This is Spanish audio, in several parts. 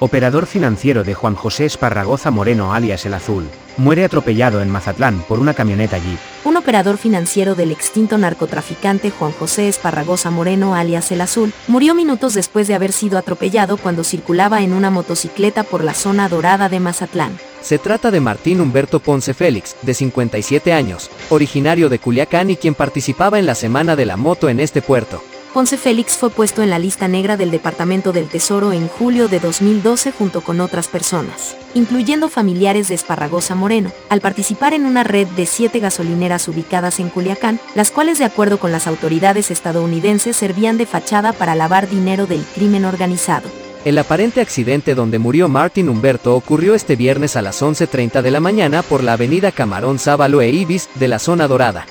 Operador financiero de Juan José Esparragoza Moreno alias El Azul, muere atropellado en Mazatlán por una camioneta Jeep. Un operador financiero del extinto narcotraficante Juan José Esparragoza Moreno alias El Azul, murió minutos después de haber sido atropellado cuando circulaba en una motocicleta por la zona dorada de Mazatlán. Se trata de Martín Humberto Ponce Félix, de 57 años, originario de Culiacán y quien participaba en la Semana de la Moto en este puerto. Ponce Félix fue puesto en la lista negra del Departamento del Tesoro en julio de 2012 junto con otras personas, incluyendo familiares de Esparragosa Moreno, al participar en una red de siete gasolineras ubicadas en Culiacán, las cuales de acuerdo con las autoridades estadounidenses servían de fachada para lavar dinero del crimen organizado. El aparente accidente donde murió Martin Humberto ocurrió este viernes a las 11.30 de la mañana por la avenida Camarón Sábalo e Ibis de la zona dorada.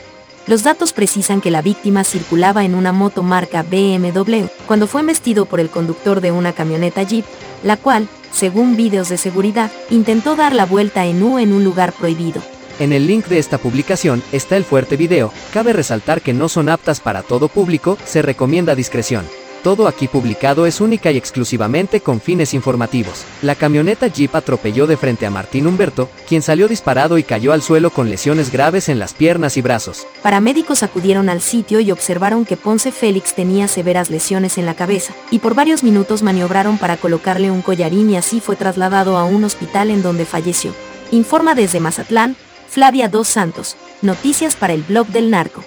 Los datos precisan que la víctima circulaba en una moto marca BMW cuando fue embestido por el conductor de una camioneta Jeep, la cual, según videos de seguridad, intentó dar la vuelta en U en un lugar prohibido. En el link de esta publicación está el fuerte video, cabe resaltar que no son aptas para todo público, se recomienda discreción. Todo aquí publicado es única y exclusivamente con fines informativos. La camioneta Jeep atropelló de frente a Martín Humberto, quien salió disparado y cayó al suelo con lesiones graves en las piernas y brazos. Paramédicos acudieron al sitio y observaron que Ponce Félix tenía severas lesiones en la cabeza, y por varios minutos maniobraron para colocarle un collarín y así fue trasladado a un hospital en donde falleció. Informa desde Mazatlán, Flavia Dos Santos, noticias para el blog del narco.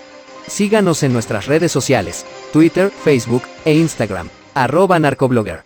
Síganos en nuestras redes sociales, Twitter, Facebook e Instagram, arroba narcoblogger.